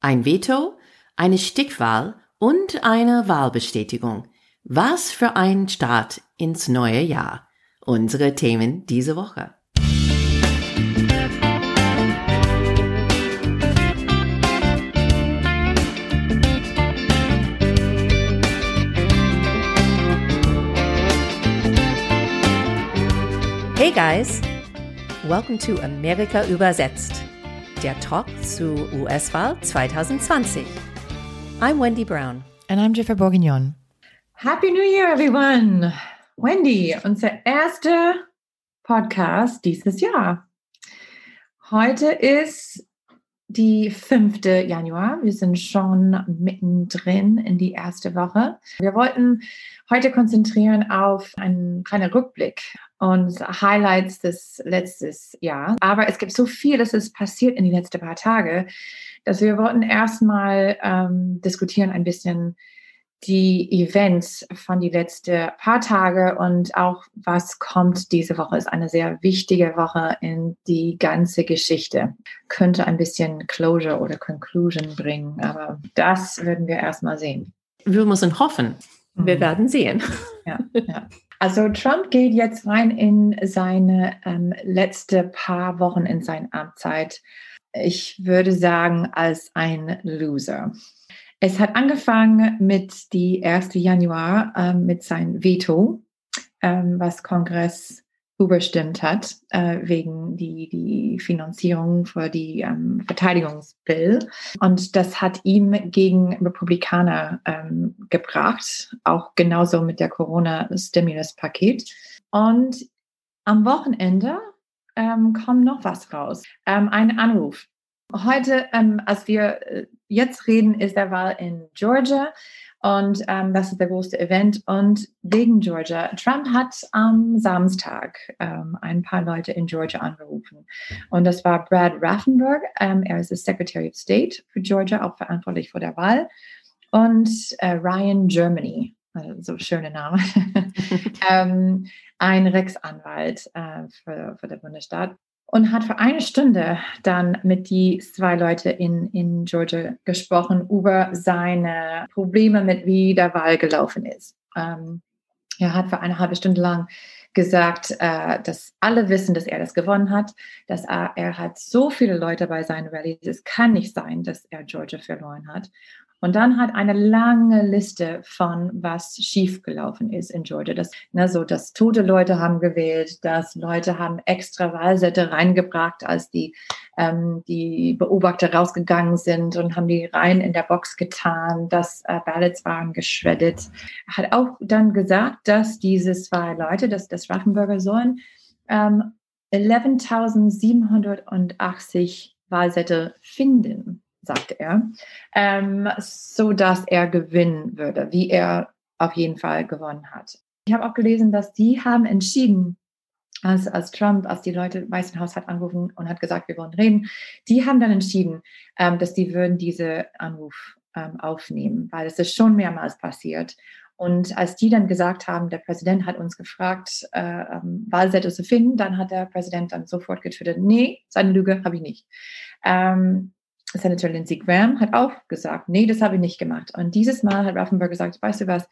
ein Veto, eine Stickwahl und eine Wahlbestätigung. Was für ein Start ins neue Jahr. Unsere Themen diese Woche. Hey guys, welcome to Amerika übersetzt, der Talk zu US-Wahl 2020. I'm Wendy Brown. And I'm Jennifer Bourguignon. Happy New Year, everyone! Wendy, unser erster Podcast dieses Jahr. Heute ist die 5. Januar. Wir sind schon mittendrin in die erste Woche. Wir wollten heute konzentrieren auf einen kleinen Rückblick und Highlights des letzten Jahres. Aber es gibt so viel, das ist passiert in den letzten paar Tagen, dass wir wollten erstmal ähm, diskutieren ein bisschen die Events von die letzten paar Tage und auch was kommt diese Woche ist eine sehr wichtige Woche in die ganze Geschichte. Könnte ein bisschen Closure oder Conclusion bringen, aber das werden wir erstmal sehen. Wir müssen hoffen. Wir mhm. werden sehen. Ja, ja. Also Trump geht jetzt rein in seine ähm, letzte paar Wochen in seine Amtszeit. Ich würde sagen, als ein Loser. Es hat angefangen mit die 1. Januar äh, mit seinem Veto, ähm, was Kongress überstimmt hat, äh, wegen die, die Finanzierung für die ähm, Verteidigungsbill. Und das hat ihm gegen Republikaner ähm, gebracht, auch genauso mit der Corona-Stimulus-Paket. Und am Wochenende ähm, kommt noch was raus. Ähm, ein Anruf Heute, ähm, als wir äh, jetzt reden, ist der Wahl in Georgia und ähm, das ist der größte Event. Und wegen Georgia, Trump hat am Samstag ähm, ein paar Leute in Georgia angerufen. Und das war Brad Raffenberg, ähm, er ist der Secretary of State für Georgia, auch verantwortlich vor der Wahl. Und äh, Ryan Germany, also so schöne Name, ähm, ein Rechtsanwalt äh, für, für den Bundesstaat und hat für eine Stunde dann mit die zwei Leute in, in Georgia gesprochen über seine Probleme mit wie der Wahl gelaufen ist. Ähm, er hat für eine halbe Stunde lang gesagt, äh, dass alle wissen, dass er das gewonnen hat, dass er, er hat so viele Leute bei seinen Rallyes, es kann nicht sein, dass er Georgia verloren hat. Und dann hat eine lange Liste von, was schiefgelaufen ist in Georgia. Das, ne, so, dass tote Leute haben gewählt, dass Leute haben extra Wahlsätze reingebracht, als die, ähm, die Beobachter rausgegangen sind und haben die rein in der Box getan, dass äh, Ballots waren geschreddet. Hat auch dann gesagt, dass diese zwei Leute, dass das Raffenberger Sohn, ähm, 11.780 Wahlsätze finden sagte er, ähm, so dass er gewinnen würde, wie er auf jeden Fall gewonnen hat. Ich habe auch gelesen, dass die haben entschieden, als, als Trump, als die Leute Weißen Haus hat angerufen und hat gesagt, wir wollen reden, die haben dann entschieden, ähm, dass die würden diese Anruf ähm, aufnehmen, weil es ist schon mehrmals passiert. Und als die dann gesagt haben, der Präsident hat uns gefragt, äh, ähm, Wahlsätze zu finden, dann hat der Präsident dann sofort getwittert, nee, seine Lüge habe ich nicht. Ähm, Senator Lindsey Graham hat auch gesagt, nee, das habe ich nicht gemacht. Und dieses Mal hat Raffenberg gesagt, weißt du was,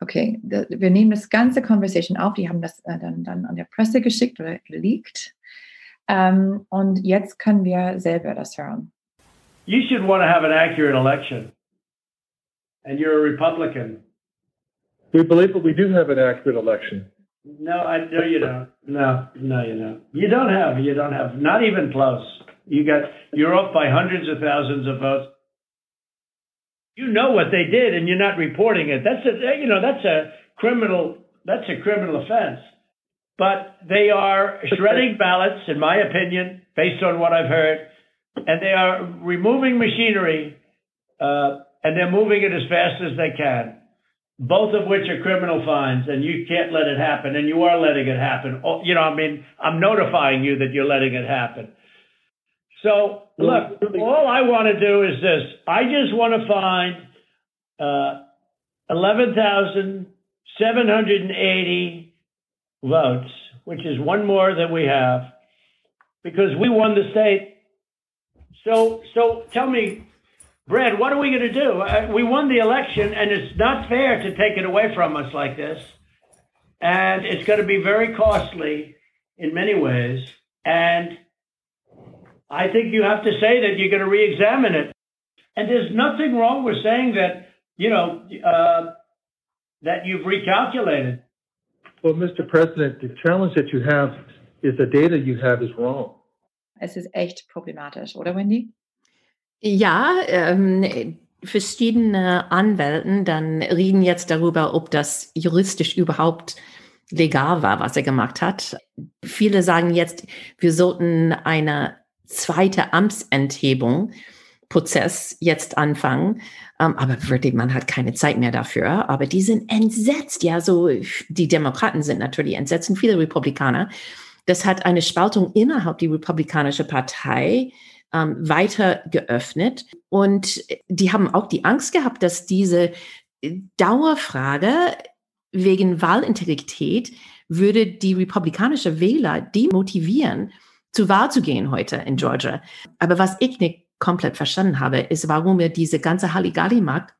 okay, wir nehmen das ganze Conversation auf, die haben das äh, dann, dann an der Presse geschickt oder geleakt. Um, und jetzt können wir selber das hören. You should want to have an accurate election. And you're a Republican. We believe that we do have an accurate election. No, I no you don't. No, no, you don't. You don't have. You don't have. Not even close. You got you're up by hundreds of thousands of votes. You know what they did, and you're not reporting it. That's a you know that's a criminal that's a criminal offense. But they are shredding ballots, in my opinion, based on what I've heard, and they are removing machinery, uh, and they're moving it as fast as they can both of which are criminal fines, and you can't let it happen, and you are letting it happen. Oh, you know, I mean, I'm notifying you that you're letting it happen. So, look, all I want to do is this. I just want to find uh, 11,780 votes, which is one more than we have, because we won the state. So, so tell me, Brad, what are we going to do? We won the election, and it's not fair to take it away from us like this. And it's going to be very costly in many ways. And I think you have to say that you're going to re examine it. And there's nothing wrong with saying that, you know, uh, that you've recalculated. Well, Mr. President, the challenge that you have is the data you have is wrong. Es ist echt problematisch, oder Wendy? Ja, ähm, verschiedene Anwälten dann reden jetzt darüber, ob das juristisch überhaupt legal war, was er gemacht hat. Viele sagen jetzt, wir sollten eine zweite Amtsenthebung Prozess jetzt anfangen. Um, aber wirklich, man hat keine Zeit mehr dafür. Aber die sind entsetzt. Ja, so die Demokraten sind natürlich entsetzt und viele Republikaner. Das hat eine Spaltung innerhalb der Republikanischen Partei um, weiter geöffnet. Und die haben auch die Angst gehabt, dass diese Dauerfrage wegen Wahlintegrität würde die republikanische Wähler demotivieren, zur Wahl zu gehen heute in Georgia. Aber was ich nicht komplett verstanden habe, ist, warum er diese ganze Halligalli macht,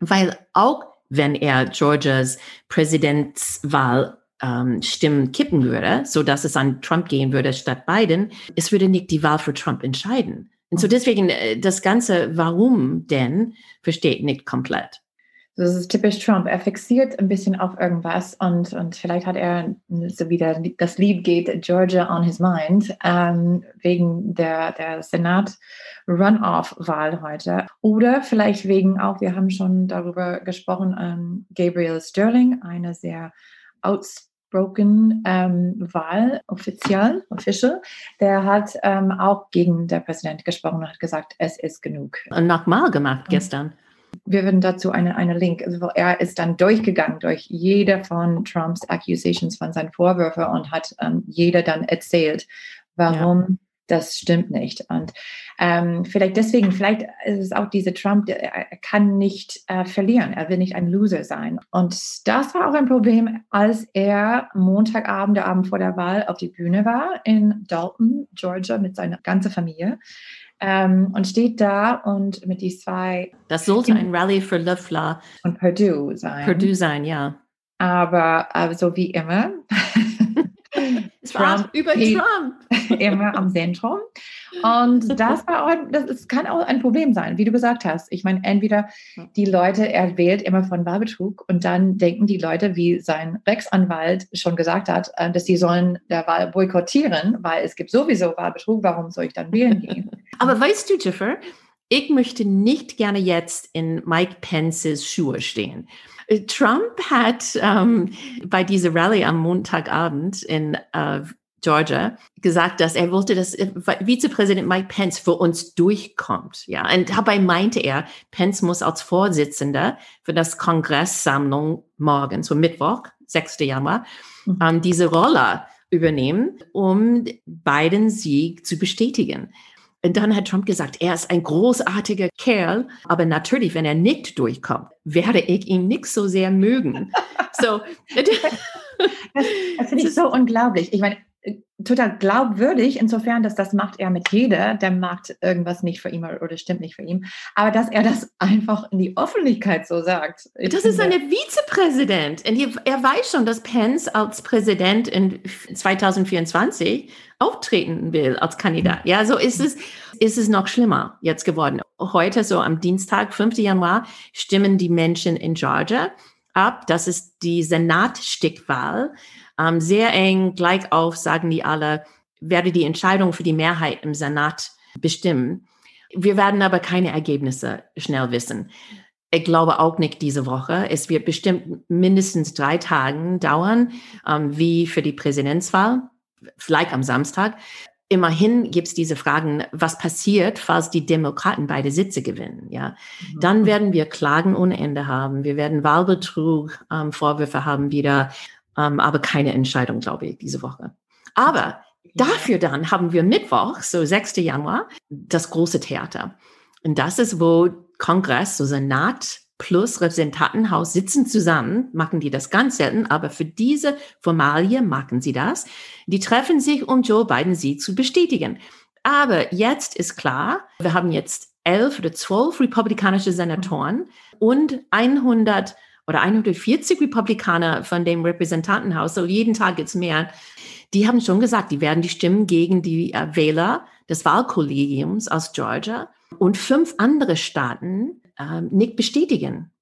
weil auch wenn er Georgias Präsidentswahl ähm, Stimmen kippen würde, so dass es an Trump gehen würde statt Biden, es würde nicht die Wahl für Trump entscheiden. Und so mhm. deswegen äh, das ganze Warum denn versteht nicht komplett. Das ist typisch Trump. Er fixiert ein bisschen auf irgendwas und, und vielleicht hat er so wieder das Lied geht Georgia on his mind ähm, wegen der, der Senat-Runoff-Wahl heute. Oder vielleicht wegen auch, wir haben schon darüber gesprochen, ähm, Gabriel Sterling, eine sehr outspoken ähm, Wahl, offiziell, official, der hat ähm, auch gegen der Präsident gesprochen und hat gesagt, es ist genug. Und nochmal gemacht gestern wir würden dazu eine, eine Link, also er ist dann durchgegangen durch jede von Trumps Accusations, von seinen Vorwürfen und hat ähm, jeder dann erzählt, warum ja. das stimmt nicht. Und ähm, vielleicht deswegen, vielleicht ist es auch diese Trump, er kann nicht äh, verlieren, er will nicht ein Loser sein. Und das war auch ein Problem, als er Montagabend, der Abend vor der Wahl, auf die Bühne war in Dalton, Georgia, mit seiner ganzen Familie ähm, und steht da und mit die zwei. Das sollte ein Rally für Löffler und Purdue sein. Purdue sein, ja. Aber äh, so wie immer. Trump über Trump. immer am Zentrum. Und das war auch, das ist, kann auch ein Problem sein, wie du gesagt hast. Ich meine, entweder die Leute, er wählt immer von Wahlbetrug und dann denken die Leute, wie sein Rechtsanwalt schon gesagt hat, äh, dass sie sollen der Wahl boykottieren, weil es gibt sowieso Wahlbetrug, warum soll ich dann wählen gehen? Aber weißt du, Jiffer, ich möchte nicht gerne jetzt in Mike Pences Schuhe stehen. Trump hat ähm, bei dieser Rallye am Montagabend in äh, Georgia gesagt, dass er wollte, dass äh, Vizepräsident Mike Pence für uns durchkommt. Ja, und dabei meinte er, Pence muss als Vorsitzender für das Kongresssammlung morgen, so Mittwoch, 6. Januar, mhm. ähm, diese Rolle übernehmen, um Biden Sieg zu bestätigen. Und dann hat Trump gesagt, er ist ein großartiger Kerl, aber natürlich, wenn er nicht durchkommt, werde ich ihn nicht so sehr mögen. So, das, das finde ich so unglaublich. Ich meine, total glaubwürdig, insofern, dass das macht er mit jeder, der macht irgendwas nicht für ihn oder stimmt nicht für ihn. Aber dass er das einfach in die Öffentlichkeit so sagt. Das ist eine Vizepräsident. Und er weiß schon, dass Pence als Präsident in 2024 auftreten will als Kandidat. Ja, so ist es, ist es noch schlimmer jetzt geworden. Heute, so am Dienstag, 5. Januar, stimmen die Menschen in Georgia ab. Das ist die Senatstickwahl. Ähm, sehr eng, gleich auf, sagen die alle, werde die Entscheidung für die Mehrheit im Senat bestimmen. Wir werden aber keine Ergebnisse schnell wissen. Ich glaube auch nicht diese Woche. Es wird bestimmt mindestens drei Tage dauern, ähm, wie für die Präsidentswahl, vielleicht am Samstag. Immerhin gibt es diese Fragen, was passiert, falls die Demokraten beide Sitze gewinnen. Ja, mhm. dann werden wir Klagen ohne Ende haben. Wir werden Wahlbetrug, ähm, Vorwürfe haben wieder ähm, aber keine Entscheidung, glaube ich, diese Woche. Aber dafür dann haben wir Mittwoch, so 6. Januar, das große Theater. Und das ist, wo Kongress, so Senat plus Repräsentantenhaus sitzen zusammen, machen die das ganz selten, aber für diese Formalie machen sie das. Die treffen sich, um Joe Biden sie zu bestätigen. Aber jetzt ist klar, wir haben jetzt elf oder zwölf republikanische Senatoren und 100 oder 140 Republikaner von dem Repräsentantenhaus, so jeden Tag es mehr, die haben schon gesagt, die werden die Stimmen gegen die äh, Wähler des Wahlkollegiums aus Georgia und fünf andere Staaten äh, nicht bestätigen,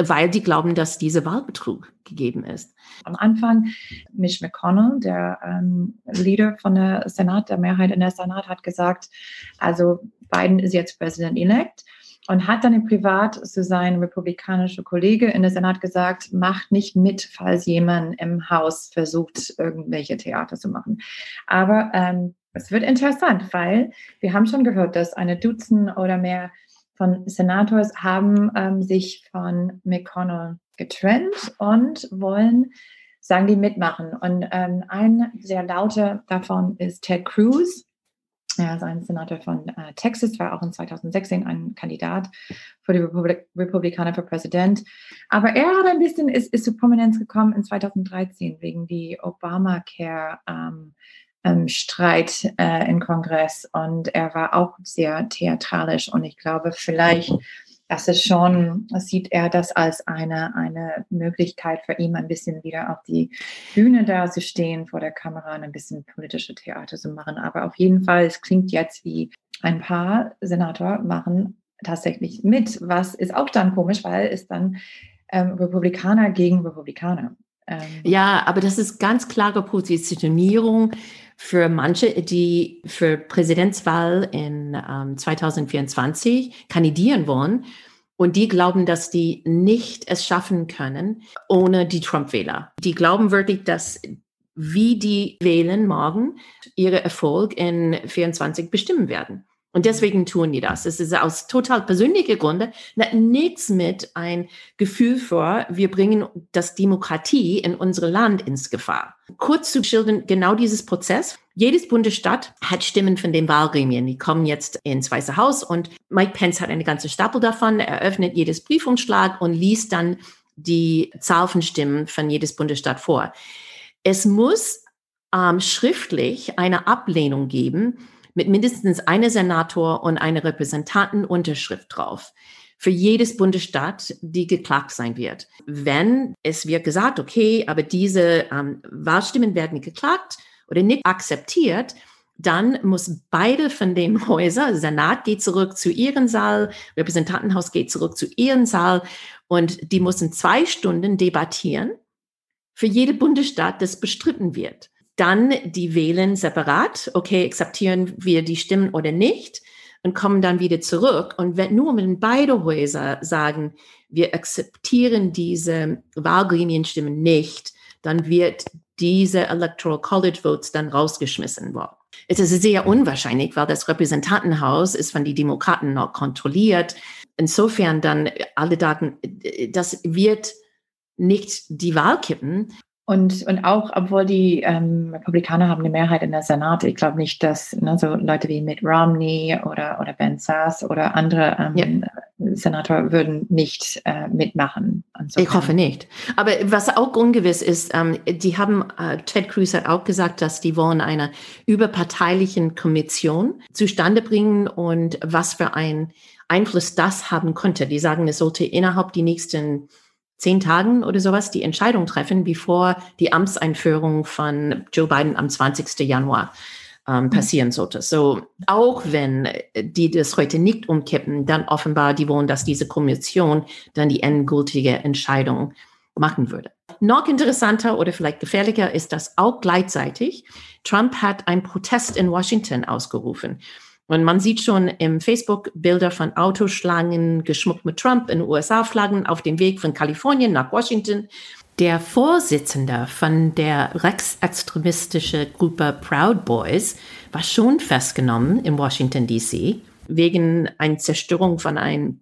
weil die glauben, dass dieser Wahlbetrug gegeben ist. Am Anfang, Mitch McConnell, der ähm, Leader von der Senat, der Mehrheit in der Senat, hat gesagt, also Biden ist jetzt President-elect und hat dann im Privat zu seinem republikanischen Kollege in der Senat gesagt, macht nicht mit, falls jemand im Haus versucht, irgendwelche Theater zu machen. Aber ähm, es wird interessant, weil wir haben schon gehört, dass eine Dutzend oder mehr von Senators haben ähm, sich von McConnell getrennt und wollen, sagen die, mitmachen. Und ähm, ein sehr lauter davon ist Ted Cruz. Er ist ein Senator von äh, Texas, war auch in 2016 ein Kandidat für die Republik Republikaner für Präsident. Aber er hat ein bisschen, ist, ist zu Prominenz gekommen in 2013 wegen die Obamacare ähm, ähm, Streit äh, im Kongress. Und er war auch sehr theatralisch. Und ich glaube, vielleicht das ist schon, sieht er das als eine, eine Möglichkeit für ihn, ein bisschen wieder auf die Bühne da zu stehen, vor der Kamera und ein bisschen politische Theater zu machen. Aber auf jeden Fall, es klingt jetzt wie ein paar Senator machen tatsächlich mit, was ist auch dann komisch, weil es dann ähm, Republikaner gegen Republikaner. Ähm, ja, aber das ist ganz klare Positionierung für manche, die für Präsidentswahl in ähm, 2024 kandidieren wollen. Und die glauben, dass die nicht es schaffen können ohne die Trump-Wähler. Die glauben wirklich, dass wie die wählen morgen ihre Erfolg in 24 bestimmen werden. Und deswegen tun die das. Es ist aus total persönlichen Gründen nichts mit ein Gefühl vor, wir bringen das Demokratie in unser Land ins Gefahr. Kurz zu schildern, genau dieses Prozess. Jedes Bundesstaat hat Stimmen von den Wahlgremien. Die kommen jetzt ins Weiße Haus und Mike Pence hat eine ganze Stapel davon. Er öffnet jedes Briefumschlag und liest dann die Zahl von Stimmen von jedes Bundesstaat vor. Es muss ähm, schriftlich eine Ablehnung geben, mit mindestens einem Senator und einer Repräsentantenunterschrift drauf für jedes Bundesstaat, die geklagt sein wird. Wenn es wird gesagt, okay, aber diese ähm, Wahlstimmen werden geklagt oder nicht akzeptiert, dann muss beide von den Häusern, Senat geht zurück zu ihren Saal, Repräsentantenhaus geht zurück zu ihren Saal und die müssen zwei Stunden debattieren für jede Bundesstaat, das bestritten wird. Dann die wählen separat, okay, akzeptieren wir die Stimmen oder nicht und kommen dann wieder zurück. Und wenn nur wenn beide Häuser sagen, wir akzeptieren diese Wahlgremienstimmen nicht, dann wird diese Electoral College Votes dann rausgeschmissen worden. Es ist sehr unwahrscheinlich, weil das Repräsentantenhaus ist von den Demokraten noch kontrolliert. Insofern dann alle Daten, das wird nicht die Wahl kippen. Und, und auch, obwohl die ähm, Republikaner haben eine Mehrheit in der Senat, ich glaube nicht, dass ne, so Leute wie Mitt Romney oder, oder Ben Sass oder andere ähm, ja. Senator würden nicht äh, mitmachen. So ich hoffe nicht. Aber was auch ungewiss ist, ähm, die haben, äh, Ted Cruz hat auch gesagt, dass die wollen eine überparteilichen Kommission zustande bringen und was für einen Einfluss das haben könnte. Die sagen, es sollte innerhalb die nächsten zehn Tagen oder sowas die Entscheidung treffen, bevor die Amtseinführung von Joe Biden am 20. Januar ähm, mhm. passieren sollte. So, auch wenn die das heute nicht umkippen, dann offenbar die wollen, dass diese Kommission dann die endgültige Entscheidung machen würde. Noch interessanter oder vielleicht gefährlicher ist, dass auch gleichzeitig Trump hat einen Protest in Washington ausgerufen. Und man sieht schon im Facebook Bilder von Autoschlangen geschmuckt mit Trump in USA-Flaggen auf dem Weg von Kalifornien nach Washington. Der Vorsitzende von der rechtsextremistischen Gruppe Proud Boys war schon festgenommen in Washington, D.C. wegen einer Zerstörung von einem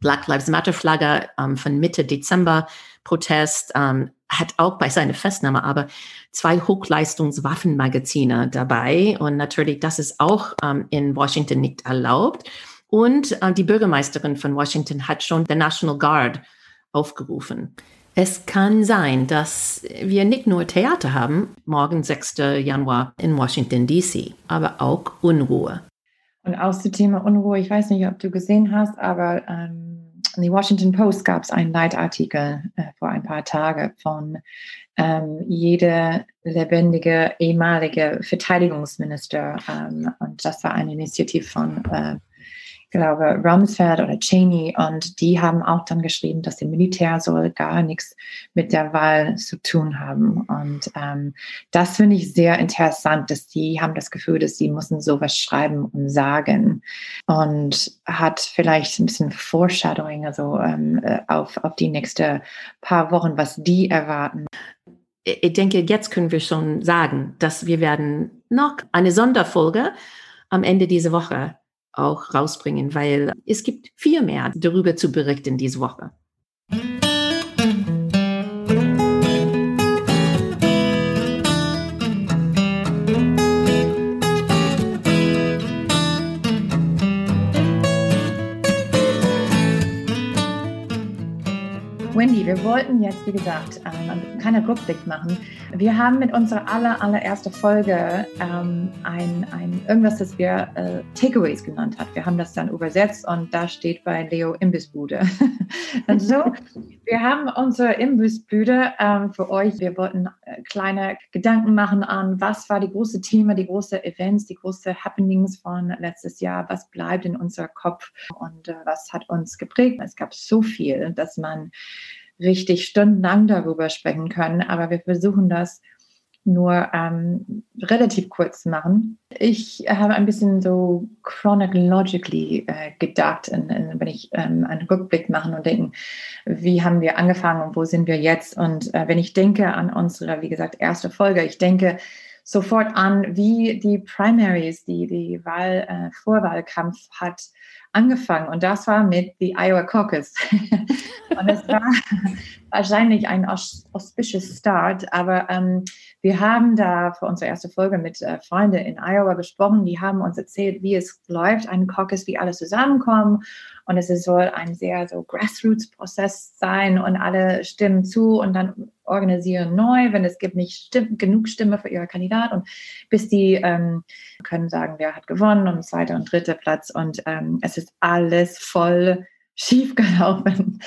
Black Lives Matter Flagge ähm, von Mitte Dezember Protest ähm, hat auch bei seiner Festnahme aber zwei Hochleistungswaffenmagazine dabei. Und natürlich, das ist auch ähm, in Washington nicht erlaubt. Und äh, die Bürgermeisterin von Washington hat schon der National Guard aufgerufen. Es kann sein, dass wir nicht nur Theater haben, morgen 6. Januar in Washington, DC, aber auch Unruhe. Und aus dem Thema Unruhe, ich weiß nicht, ob du gesehen hast, aber ähm, in die Washington Post gab es einen Leitartikel äh, vor ein paar Tagen von ähm, jede lebendige ehemalige Verteidigungsminister. Ähm, und das war eine Initiative von äh, glaube, Rumsfeld oder Cheney und die haben auch dann geschrieben, dass der Militär soll gar nichts mit der Wahl zu tun haben. Und ähm, das finde ich sehr interessant, dass die haben das Gefühl, dass sie müssen sowas schreiben und sagen und hat vielleicht ein bisschen Foreshadowing, also ähm, äh, auf, auf die nächsten paar Wochen, was die erwarten. Ich denke, jetzt können wir schon sagen, dass wir werden noch eine Sonderfolge am Ende dieser Woche auch rausbringen, weil es gibt viel mehr darüber zu berichten diese Woche. Wendy, wir wollten jetzt, wie gesagt, ähm, ein kleiner Rückblick machen. Wir haben mit unserer aller, allerersten Folge ähm, ein, ein irgendwas, das wir äh, Takeaways genannt hat. Wir haben das dann übersetzt und da steht bei Leo Imbissbude. und so, wir haben unsere Imbissbude ähm, für euch. Wir wollten äh, kleine Gedanken machen an, was war die große Thema, die große Events, die große Happenings von letztes Jahr, was bleibt in unser Kopf und äh, was hat uns geprägt. Es gab so viel, dass man richtig stundenlang darüber sprechen können, aber wir versuchen das nur ähm, relativ kurz zu machen. Ich habe ein bisschen so chronologically äh, gedacht, in, in, wenn ich ähm, einen Rückblick machen und denken, wie haben wir angefangen und wo sind wir jetzt? Und äh, wenn ich denke an unsere, wie gesagt, erste Folge, ich denke sofort an, wie die Primaries, die die Wahl, äh, Vorwahlkampf hat angefangen und das war mit the Iowa Caucus. und es war wahrscheinlich ein auspicious Start, aber ähm, wir haben da für unsere erste Folge mit äh, Freunden in Iowa gesprochen, die haben uns erzählt, wie es läuft, ein Caucus, wie alle zusammenkommen. Und es soll ein sehr so Grassroots-Prozess sein und alle stimmen zu und dann organisieren neu, wenn es gibt nicht stimm genug Stimme für ihre Kandidat. Und bis die ähm, können sagen, wer hat gewonnen und zweiter und dritter Platz. Und ähm, es ist alles voll schief gelaufen.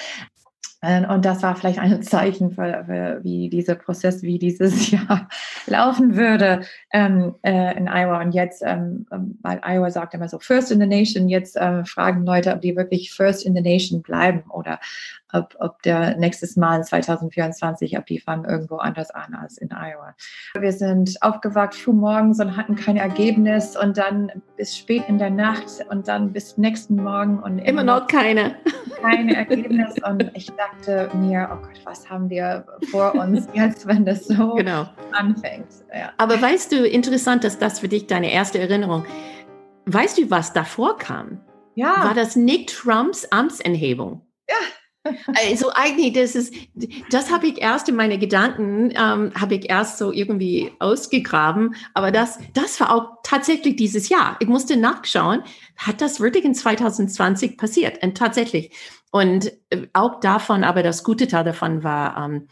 Ähm, und das war vielleicht ein Zeichen für, für, wie dieser Prozess, wie dieses Jahr laufen würde ähm, äh, in Iowa. Und jetzt, ähm, ähm, weil Iowa sagt immer so First in the Nation, jetzt äh, fragen Leute, ob die wirklich First in the Nation bleiben oder ob, ob der nächstes Mal 2024, ob die fangen irgendwo anders an als in Iowa. Wir sind aufgewacht früh morgens und hatten kein Ergebnis und dann bis spät in der Nacht und dann bis nächsten Morgen und immer, immer noch keine. Kein Ergebnis und ich dachte mir, oh Gott, was haben wir vor uns jetzt, wenn das so genau. anfängt. Ja. Aber weißt du, interessant, dass das für dich deine erste Erinnerung. Weißt du, was davor kam? Ja. War das Nick Trumps Amtsenthebung? Ja. Also eigentlich, das ist, das habe ich erst in meine Gedanken, ähm, habe ich erst so irgendwie ausgegraben. Aber das, das war auch tatsächlich dieses Jahr. Ich musste nachschauen, hat das wirklich in 2020 passiert? Und tatsächlich. Und äh, auch davon, aber das gute Teil davon war ähm,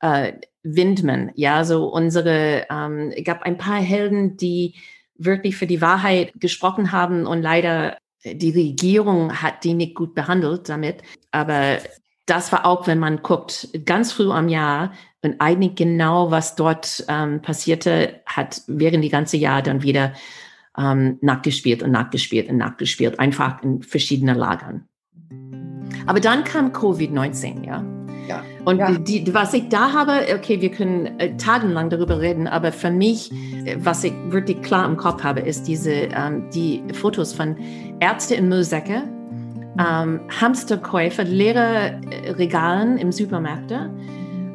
äh, Windman. Ja, so unsere, ähm, gab ein paar Helden, die wirklich für die Wahrheit gesprochen haben und leider die Regierung hat die nicht gut behandelt damit. Aber das war auch, wenn man guckt, ganz früh am Jahr und eigentlich genau, was dort ähm, passierte, hat während die ganze Jahr dann wieder ähm, nachgespielt und nachgespielt und nachgespielt, einfach in verschiedenen Lagern. Aber dann kam Covid-19, ja. Ja. Und ja. Die, was ich da habe, okay, wir können äh, tagelang darüber reden, aber für mich, äh, was ich wirklich klar im Kopf habe, ist diese, ähm, die Fotos von Ärzte in Müllsäcke, ähm, Hamsterkäufer, leere äh, Regalen im Supermärkte,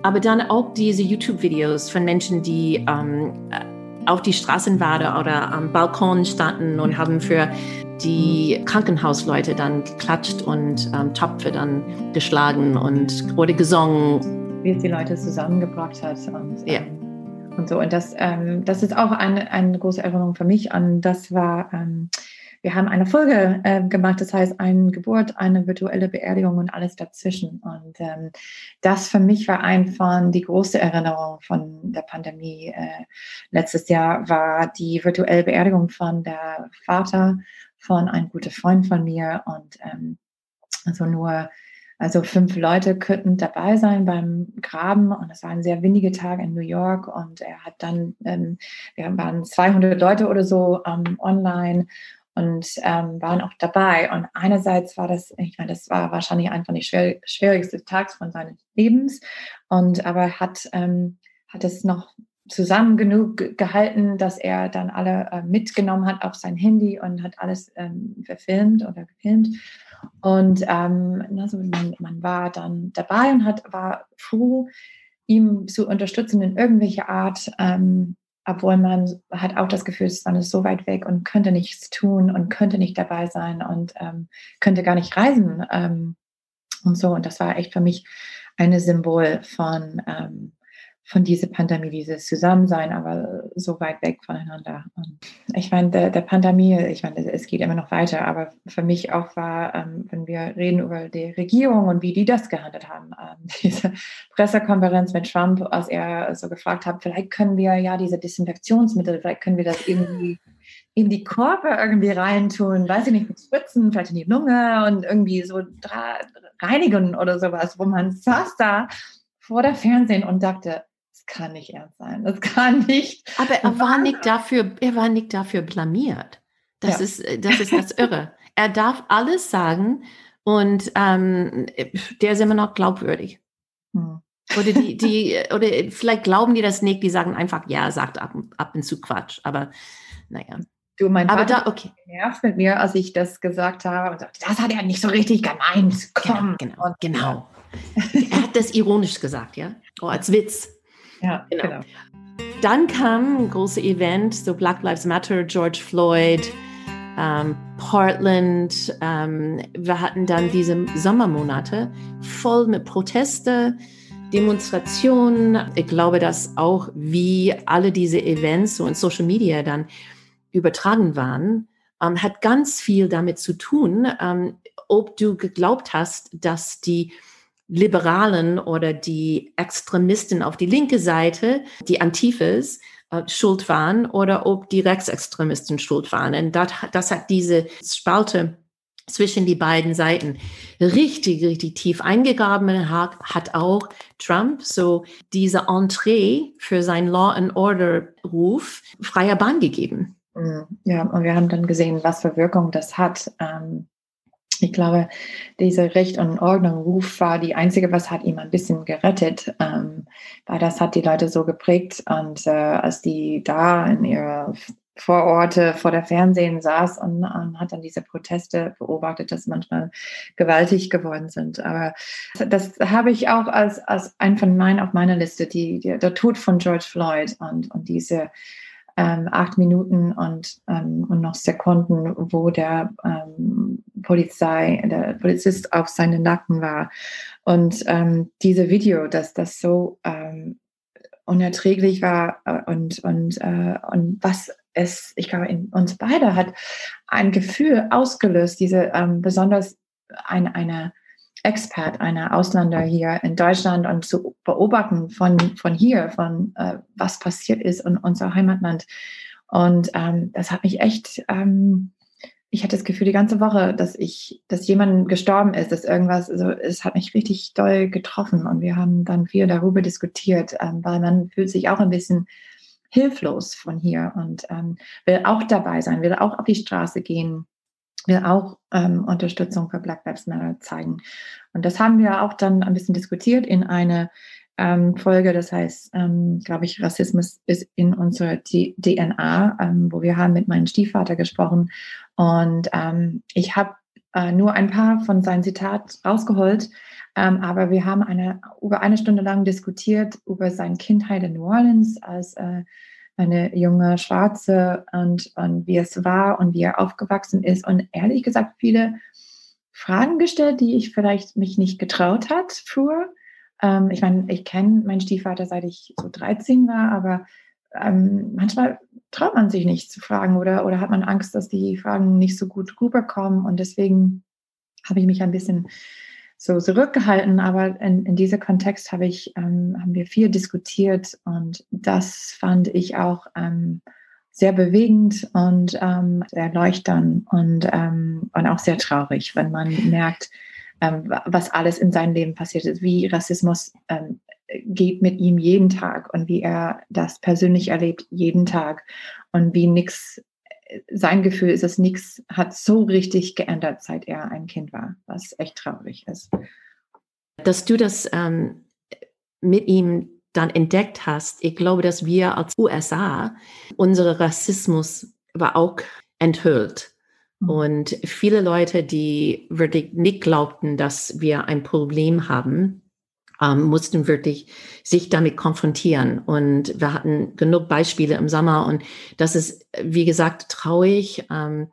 aber dann auch diese YouTube-Videos von Menschen, die ähm, auf die Straßen waren oder am Balkon standen und haben für die Krankenhausleute dann geklatscht und ähm, Topfe dann geschlagen und wurde gesungen. Wie es die Leute zusammengebracht hat. Und, ja. Ähm, und so. Und das, ähm, das ist auch eine, eine große Erinnerung für mich an. Das war, ähm, wir haben eine Folge äh, gemacht, das heißt eine Geburt, eine virtuelle Beerdigung und alles dazwischen. Und ähm, das für mich war einfach die große Erinnerung von der Pandemie. Äh, letztes Jahr war die virtuelle Beerdigung von der Vater von einem guten Freund von mir und ähm, also nur also fünf Leute könnten dabei sein beim Graben und es waren sehr windige Tage in New York und er hat dann, ähm, wir waren 200 Leute oder so ähm, online und ähm, waren auch dabei. Und einerseits war das, ich meine, das war wahrscheinlich einfach nicht schwer, schwierigste Tag von seines Lebens. Und aber hat, ähm, hat es noch zusammen genug gehalten, dass er dann alle äh, mitgenommen hat auf sein Handy und hat alles ähm, verfilmt oder gefilmt. Und ähm, also man, man, war dann dabei und hat, war froh, ihm zu unterstützen in irgendwelcher Art, ähm, obwohl man hat auch das Gefühl, man ist so weit weg und könnte nichts tun und könnte nicht dabei sein und ähm, könnte gar nicht reisen ähm, und so. Und das war echt für mich ein Symbol von ähm, von dieser Pandemie, dieses Zusammensein, aber so weit weg voneinander. Und ich meine, der, der, Pandemie, ich meine, es geht immer noch weiter, aber für mich auch war, ähm, wenn wir reden über die Regierung und wie die das gehandelt haben, ähm, diese Pressekonferenz mit Trump, als er so gefragt hat, vielleicht können wir ja diese Desinfektionsmittel, vielleicht können wir das irgendwie in die Körper irgendwie reintun, weiß ich nicht, mit Spritzen, vielleicht in die Lunge und irgendwie so reinigen oder sowas, wo man saß da vor der Fernsehen und dachte, kann nicht ernst sein. Das kann nicht. Aber er war nicht dafür, er war nicht dafür blamiert. Das ja. ist, äh, das ist das Irre. er darf alles sagen und ähm, der ist immer noch glaubwürdig. Hm. Oder die, die, oder vielleicht glauben die das nicht, die sagen einfach, ja, sagt ab, ab und zu Quatsch. Aber naja. Du, mein Aber Vater da, okay. nervt mit mir, als ich das gesagt habe und sagte, das hat er nicht so richtig gemeint. Komm. Genau, genau. genau. er hat das ironisch gesagt, ja? Oh, als Witz. Ja, genau. genau. Dann kam ein großes Event, so Black Lives Matter, George Floyd, ähm, Portland. Ähm, wir hatten dann diese Sommermonate voll mit Proteste, Demonstrationen. Ich glaube, dass auch wie alle diese Events so in Social Media dann übertragen waren, ähm, hat ganz viel damit zu tun, ähm, ob du geglaubt hast, dass die Liberalen oder die Extremisten auf die linke Seite, die Antifas, äh, schuld waren oder ob die Rechtsextremisten schuld waren. Und das, das hat diese Spalte zwischen die beiden Seiten richtig, richtig tief eingegraben hat, hat auch Trump so diese Entree für sein Law and Order Ruf freier Bahn gegeben. Mhm. Ja, und wir haben dann gesehen, was für Wirkung das hat. Ähm, ich glaube, dieser Recht und Ordnung Ruf war die einzige, was hat ihm ein bisschen gerettet, ähm, weil das hat die Leute so geprägt und äh, als die da in ihrer Vororte vor der Fernsehen saß und, und, hat dann diese Proteste beobachtet, dass manchmal gewaltig geworden sind. Aber das habe ich auch als, als ein von meinen auf meiner Liste, die, die, der Tod von George Floyd und, und diese ähm, acht Minuten und, ähm, und noch Sekunden, wo der ähm, Polizei, der Polizist auf seinen Nacken war. Und ähm, diese Video, dass das so ähm, unerträglich war äh, und, und, äh, und was es, ich glaube, in uns beide hat ein Gefühl ausgelöst, diese ähm, besonders ein, eine Expert, einer Ausländer hier in Deutschland und zu beobachten von, von hier, von äh, was passiert ist in unser Heimatland. Und ähm, das hat mich echt, ähm, ich hatte das Gefühl die ganze Woche, dass ich, dass jemand gestorben ist, dass irgendwas, also es hat mich richtig doll getroffen und wir haben dann viel darüber diskutiert, ähm, weil man fühlt sich auch ein bisschen hilflos von hier und ähm, will auch dabei sein, will auch auf die Straße gehen will auch ähm, Unterstützung für Black Lives Matter zeigen. Und das haben wir auch dann ein bisschen diskutiert in einer ähm, Folge, das heißt, ähm, glaube ich, Rassismus ist in unserer D DNA, ähm, wo wir haben mit meinem Stiefvater gesprochen. Und ähm, ich habe äh, nur ein paar von seinen Zitat rausgeholt, ähm, aber wir haben eine, über eine Stunde lang diskutiert über seine Kindheit in New Orleans als äh, eine junge Schwarze und, und wie es war und wie er aufgewachsen ist. Und ehrlich gesagt, viele Fragen gestellt, die ich vielleicht mich nicht getraut hat früher. Ähm, ich meine, ich kenne meinen Stiefvater, seit ich so 13 war, aber ähm, manchmal traut man sich nicht zu fragen oder, oder hat man Angst, dass die Fragen nicht so gut rüberkommen. Und deswegen habe ich mich ein bisschen so zurückgehalten, aber in, in diesem Kontext habe ich, ähm, haben wir viel diskutiert und das fand ich auch ähm, sehr bewegend und ähm, sehr leuchtend und, ähm, und auch sehr traurig, wenn man merkt, ähm, was alles in seinem Leben passiert ist, wie Rassismus ähm, geht mit ihm jeden Tag und wie er das persönlich erlebt jeden Tag und wie nichts, sein Gefühl ist, dass nichts hat so richtig geändert, seit er ein Kind war, was echt traurig ist. Dass du das ähm, mit ihm dann entdeckt hast, ich glaube, dass wir als USA, unsere Rassismus war auch enthüllt. Mhm. Und viele Leute, die wirklich nicht glaubten, dass wir ein Problem haben, ähm, mussten wirklich sich damit konfrontieren. Und wir hatten genug Beispiele im Sommer und das ist, wie gesagt, traurig. Ähm,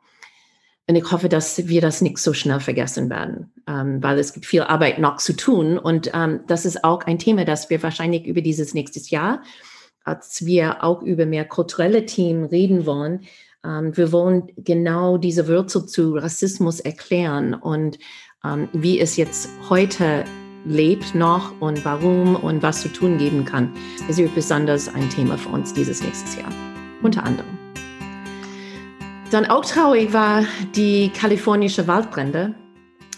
und ich hoffe, dass wir das nicht so schnell vergessen werden, ähm, weil es gibt viel Arbeit noch zu tun. Und ähm, das ist auch ein Thema, das wir wahrscheinlich über dieses nächstes Jahr, als wir auch über mehr kulturelle Themen reden wollen, ähm, wir wollen genau diese Wurzel zu Rassismus erklären und ähm, wie es jetzt heute lebt noch und warum und was zu tun geben kann, ist besonders ein Thema für uns dieses nächstes Jahr. Unter anderem. Dann auch traurig war die kalifornische Waldbrände.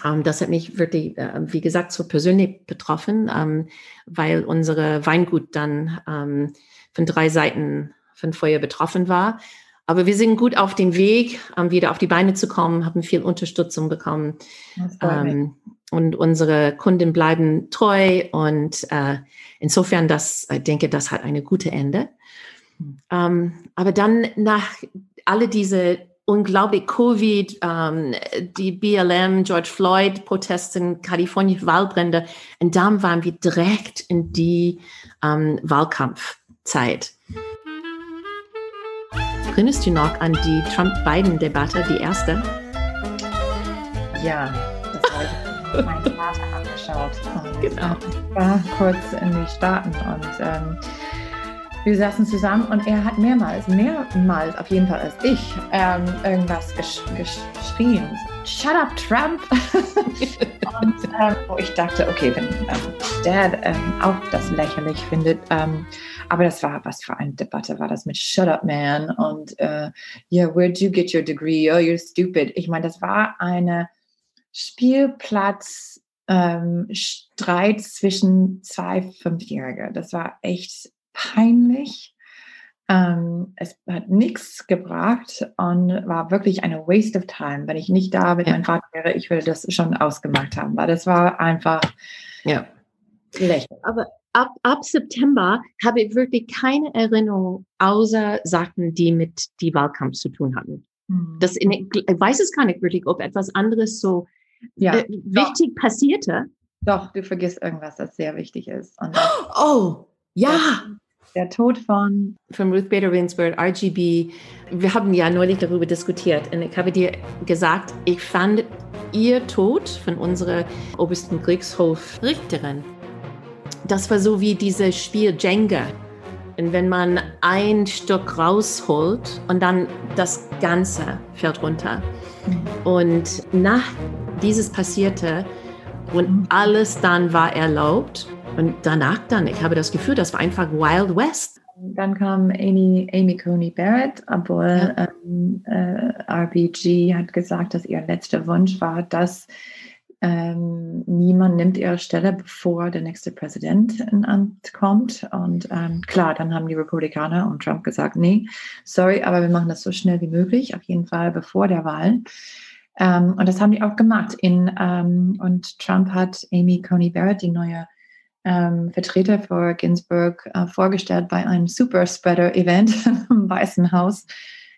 Ähm, das hat mich wirklich, äh, wie gesagt, so persönlich betroffen, ähm, weil unsere Weingut dann ähm, von drei Seiten von Feuer betroffen war. Aber wir sind gut auf dem Weg, wieder auf die Beine zu kommen, haben viel Unterstützung bekommen. Und unsere Kunden bleiben treu. Und äh, insofern, das, ich denke, das hat eine gute Ende. Ähm, aber dann nach alle diese unglaublich Covid, ähm, die BLM, George Floyd Protesten, Kalifornien Wahlbrände, und dann waren wir direkt in die ähm, Wahlkampfzeit. Erinnerst du noch an die Trump-Biden-Debatte, die erste? Ja, meinen Vater angeschaut. Und, genau. Ich war kurz in die Staaten und ähm, wir saßen zusammen und er hat mehrmals, mehrmals auf jeden Fall als ich, ähm, irgendwas gesch geschrien. Shut up, Trump! und ähm, wo ich dachte, okay, wenn ähm, Dad ähm, auch das lächerlich findet, ähm, aber das war, was für eine Debatte war das mit Shut up, man und uh, yeah, where'd you get your degree? Oh, you're stupid. Ich meine, das war eine Spielplatz ähm, Streit zwischen zwei Fünfjährige. Das war echt peinlich. Ähm, es hat nichts gebracht und war wirklich eine Waste of time. Wenn ich nicht da mit ja. meinem Vater wäre, ich würde das schon ausgemacht haben, weil das war einfach ja. schlecht. Aber ab, ab September habe ich wirklich keine Erinnerung außer Sachen, die mit die Wahlkampf zu tun hatten. Mhm. Das in, ich weiß es gar nicht wirklich, ob etwas anderes so ja, äh, wichtig doch. passierte. Doch, du vergisst irgendwas, das sehr wichtig ist. oh, ja. Der, Tod von, von Ruth Bader Ginsburg, RGB. Wir haben ja neulich darüber diskutiert und ich habe dir gesagt, ich fand ihr Tod von unserer obersten Kriegshofrichterin, das war so wie dieses Spiel Jenga. Und wenn man ein Stück rausholt und dann das Ganze fällt runter. Mhm. Und nach dieses passierte und alles dann war erlaubt, und danach dann, ich habe das Gefühl, das war einfach Wild West. Dann kam Amy, Amy Coney Barrett, obwohl ja. ähm, äh, RBG hat gesagt, dass ihr letzter Wunsch war, dass ähm, niemand nimmt ihre Stelle, bevor der nächste Präsident in Amt kommt. Und ähm, klar, dann haben die Republikaner und Trump gesagt, nee, sorry, aber wir machen das so schnell wie möglich, auf jeden Fall bevor der Wahl. Ähm, und das haben die auch gemacht. In, ähm, und Trump hat Amy Coney Barrett, die neue ähm, Vertreter für Ginsburg äh, vorgestellt bei einem Super Spreader Event im Weißen Haus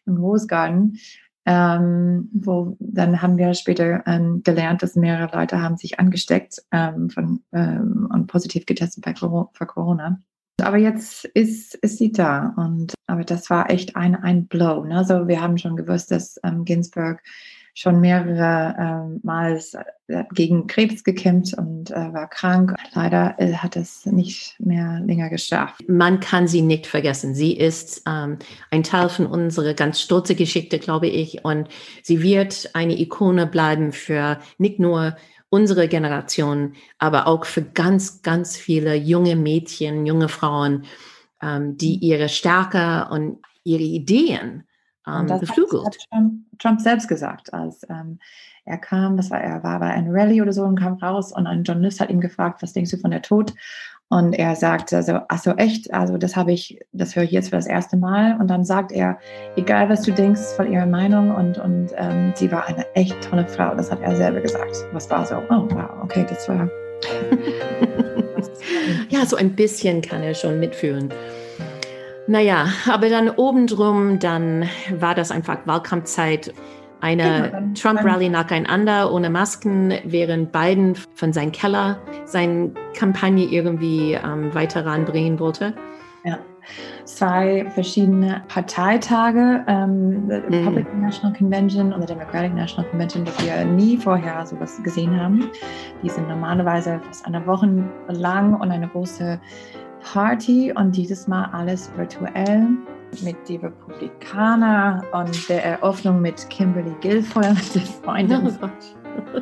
im Rosgarten. Ähm, wo dann haben wir später ähm, gelernt, dass mehrere Leute haben sich angesteckt ähm, von, und positiv getestet bei für Corona. Aber jetzt ist, ist sie da und aber das war echt ein, ein Blow. Ne? Also wir haben schon gewusst, dass Ginsburg schon mehrere ähm, Mal äh, gegen Krebs gekämpft und äh, war krank. Leider äh, hat es nicht mehr länger geschafft. Man kann sie nicht vergessen. Sie ist ähm, ein Teil von unserer ganz stolzen Geschichte, glaube ich. Und sie wird eine Ikone bleiben für nicht nur unsere Generation, aber auch für ganz, ganz viele junge Mädchen, junge Frauen, ähm, die ihre Stärke und ihre Ideen ähm, das beflügelt. Hat Trump, Trump, selbst gesagt, als ähm, er kam, das war, er war bei einer Rallye oder so und kam raus und ein Journalist hat ihn gefragt, was denkst du von der Tod? Und er sagte so, ach so, echt? Also das habe ich, das höre ich jetzt für das erste Mal. Und dann sagt er, egal was du denkst, ist voll ihre Meinung. Und, und ähm, sie war eine echt tolle Frau. Das hat er selber gesagt. Was war so, oh wow, okay, das war. ja, so ein bisschen kann er schon mitfühlen. Naja, aber dann obendrum, dann war das einfach Wahlkampfzeit. Eine genau, Trump-Rally nacheinander, ohne Masken, während Biden von seinem Keller seine Kampagne irgendwie ähm, weiter ranbringen wollte. Ja, zwei verschiedene Parteitage, ähm, mhm. Republican National Convention und die Democratic National Convention, das wir nie vorher sowas gesehen haben. Die sind normalerweise fast eine Woche lang und eine große Party und dieses Mal alles virtuell mit den Republikanern und der Eröffnung mit Kimberly Guilfoyle, der Freundin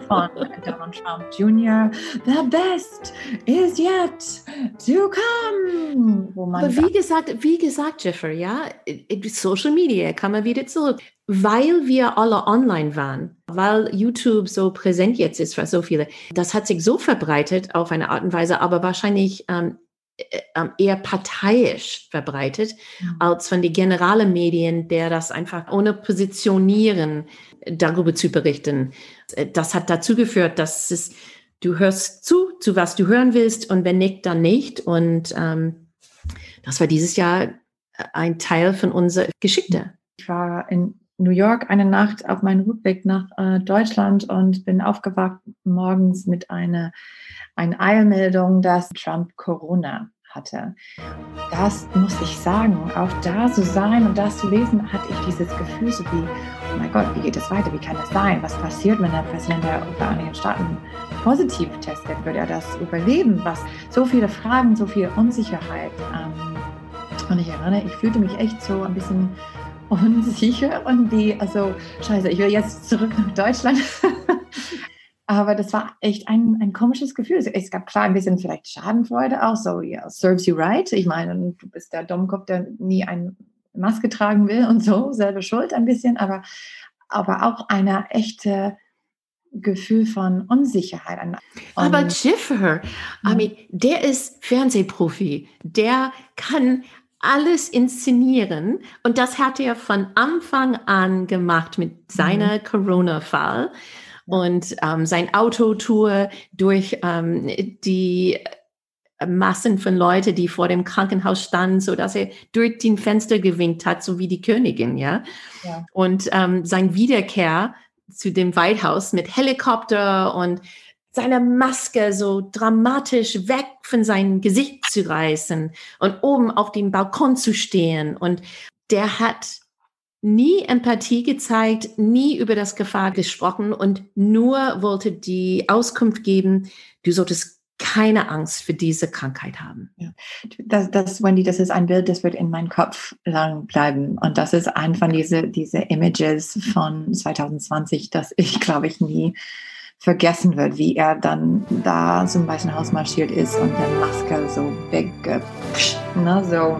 von Donald Trump Jr. The best is yet to come. Aber wie gesagt, wie gesagt, Jeffrey, ja, Social Media kann man wieder zurück, weil wir alle online waren, weil YouTube so präsent jetzt ist für so viele. Das hat sich so verbreitet auf eine Art und Weise, aber wahrscheinlich ähm, äh, ähm, eher parteiisch verbreitet mhm. als von den generalen Medien, der das einfach ohne Positionieren darüber zu berichten. Äh, das hat dazu geführt, dass es, du hörst zu, zu was du hören willst und wenn nicht, dann nicht. Und ähm, das war dieses Jahr ein Teil von unserer Geschichte. Ich war in New York eine Nacht auf meinem Rückweg nach äh, Deutschland und bin aufgewacht morgens mit einer eine Eilmeldung, dass Trump Corona hatte. Das muss ich sagen, auch da zu sein und das zu lesen, hatte ich dieses Gefühl so wie, oh mein Gott, wie geht es weiter? Wie kann es sein? Was passiert, wenn der Präsident der Vereinigten Staaten positiv testet? Wird er das überleben? Was so viele Fragen, so viel Unsicherheit. Ähm, und ich erinnere, ich fühlte mich echt so ein bisschen unsicher und die, also scheiße, ich will jetzt zurück nach Deutschland. Aber das war echt ein, ein komisches Gefühl. Es gab klar ein bisschen vielleicht Schadenfreude auch, so, ja, serves you right. Ich meine, du bist der Dummkopf, der nie eine Maske tragen will und so, selber schuld ein bisschen, aber, aber auch eine echte Gefühl von Unsicherheit. Und aber Schiffer, I mean, der ist Fernsehprofi, der kann alles inszenieren und das hat er von Anfang an gemacht mit seiner mhm. Corona-Fall und ähm, sein Autotour durch ähm, die Massen von Leuten, die vor dem Krankenhaus standen, so dass er durch den Fenster gewinkt hat, so wie die Königin, ja. ja. Und ähm, sein Wiederkehr zu dem White House mit Helikopter und seiner Maske so dramatisch weg von seinem Gesicht zu reißen und oben auf dem Balkon zu stehen. Und der hat nie Empathie gezeigt, nie über das Gefahr gesprochen und nur wollte die Auskunft geben, du solltest keine Angst für diese Krankheit haben. Ja. Das, das, Wendy, das ist ein Bild, das wird in meinem Kopf lang bleiben. Und das ist ein von diese, diese Images von 2020, das ich, glaube ich, nie vergessen wird, wie er dann da zum Weißen Haus marschiert ist und der Maske so weg, ne, so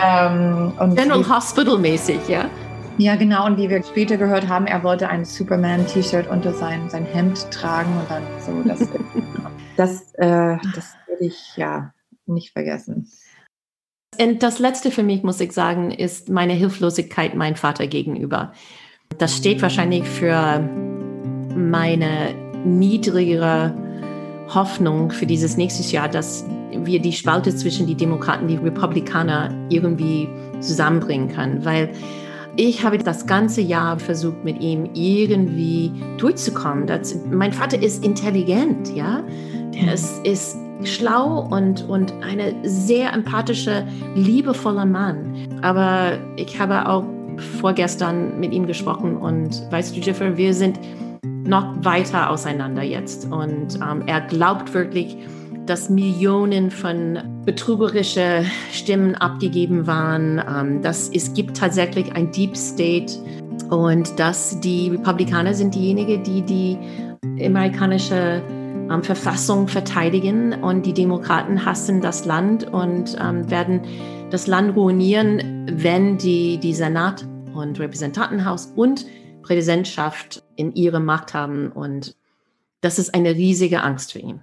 ähm, General Hospital mäßig, ja? Ja, genau. Und wie wir später gehört haben, er wollte ein Superman-T-Shirt unter sein, sein Hemd tragen und dann so. Das, das, äh, das würde ich ja nicht vergessen. Und das Letzte für mich, muss ich sagen, ist meine Hilflosigkeit meinem Vater gegenüber. Das steht wahrscheinlich für meine niedrigere Hoffnung für dieses nächste Jahr, dass wir die Spalte zwischen die Demokraten und die Republikaner irgendwie zusammenbringen können, weil ich habe das ganze Jahr versucht, mit ihm irgendwie durchzukommen. Das, mein Vater ist intelligent, ja, der ist, ist schlau und, und eine sehr empathische, liebevoller Mann. Aber ich habe auch vorgestern mit ihm gesprochen und weißt du, Jeffrey, wir sind noch weiter auseinander jetzt und ähm, er glaubt wirklich, dass Millionen von betrügerische Stimmen abgegeben waren, ähm, dass es gibt tatsächlich ein Deep State und dass die Republikaner sind diejenigen, die die amerikanische ähm, Verfassung verteidigen und die Demokraten hassen das Land und ähm, werden das Land ruinieren, wenn die, die Senat und Repräsentantenhaus und Präsidentschaft in ihre Macht haben. Und das ist eine riesige Angst für ihn.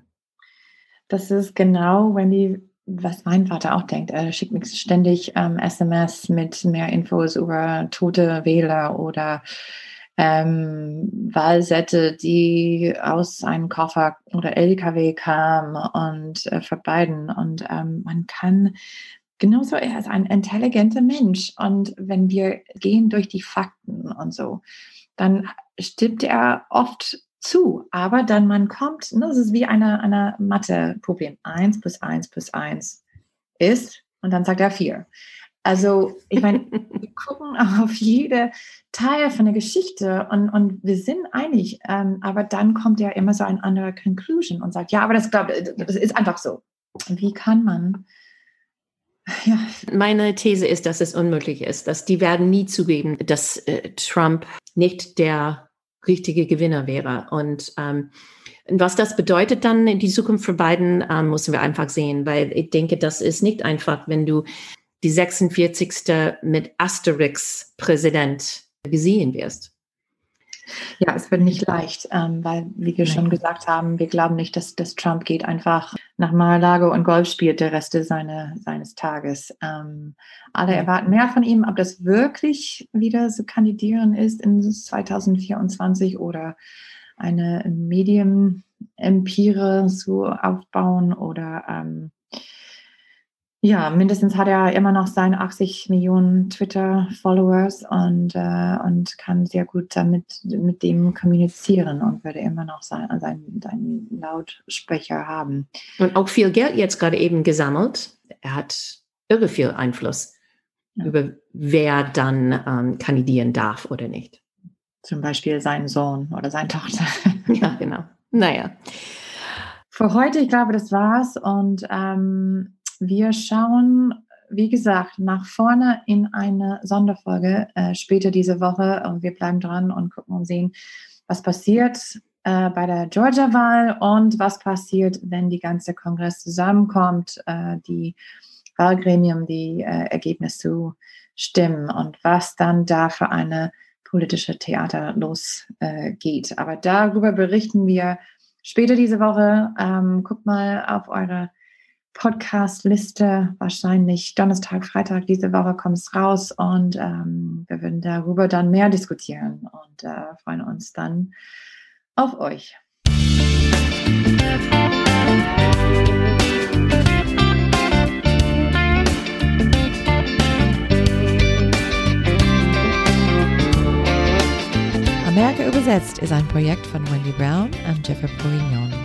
Das ist genau, wenn die, was mein Vater auch denkt. Er schickt mir ständig ähm, SMS mit mehr Infos über tote Wähler oder ähm, Wahlsätze, die aus einem Koffer oder LKW kamen und äh, für Biden. Und ähm, man kann genauso, er ist ein intelligenter Mensch. Und wenn wir gehen durch die Fakten und so, dann stimmt er oft zu. Aber dann man kommt, ne, das ist wie eine, eine Mathe-Problem. Eins plus eins plus eins ist, und dann sagt er vier. Also, ich meine, wir gucken auf jede Teil von der Geschichte und, und wir sind einig, ähm, aber dann kommt ja immer so ein anderer Conclusion und sagt, ja, aber das, glaub, das ist einfach so. Wie kann man ja. Meine These ist, dass es unmöglich ist, dass die werden nie zugeben, dass äh, Trump nicht der richtige Gewinner wäre. Und ähm, was das bedeutet dann in die Zukunft für Biden, ähm, müssen wir einfach sehen, weil ich denke, das ist nicht einfach, wenn du die 46. mit Asterix Präsident gesehen wirst. Ja, es wird nicht leicht, ähm, weil, wie wir Nein. schon gesagt haben, wir glauben nicht, dass, dass Trump geht einfach nach Mar-a-Lago und Golf spielt der Rest seine, seines Tages. Ähm, alle erwarten mehr von ihm, ob das wirklich wieder so kandidieren ist in 2024 oder eine Medienempire zu aufbauen oder ähm, ja, mindestens hat er immer noch seine 80 Millionen Twitter-Followers und, äh, und kann sehr gut damit mit dem kommunizieren und würde immer noch seinen sein, sein Lautsprecher haben. Und auch viel Geld jetzt gerade eben gesammelt. Er hat irre viel Einfluss ja. über wer dann ähm, kandidieren darf oder nicht. Zum Beispiel seinen Sohn oder seine Tochter. ja, genau. Naja. Für heute, ich glaube, das war's. Und ähm, wir schauen, wie gesagt, nach vorne in eine Sonderfolge äh, später diese Woche und wir bleiben dran und gucken und sehen, was passiert äh, bei der Georgia-Wahl und was passiert, wenn die ganze Kongress zusammenkommt, äh, die Wahlgremium die äh, Ergebnisse zu stimmen und was dann da für eine politische Theater losgeht. Äh, Aber darüber berichten wir später diese Woche. Ähm, guckt mal auf eure Podcast-Liste. Wahrscheinlich Donnerstag, Freitag diese Woche kommt es raus und ähm, wir würden darüber dann mehr diskutieren und äh, freuen uns dann auf euch. Amerika übersetzt ist ein Projekt von Wendy Brown und Jeffrey Bourignon.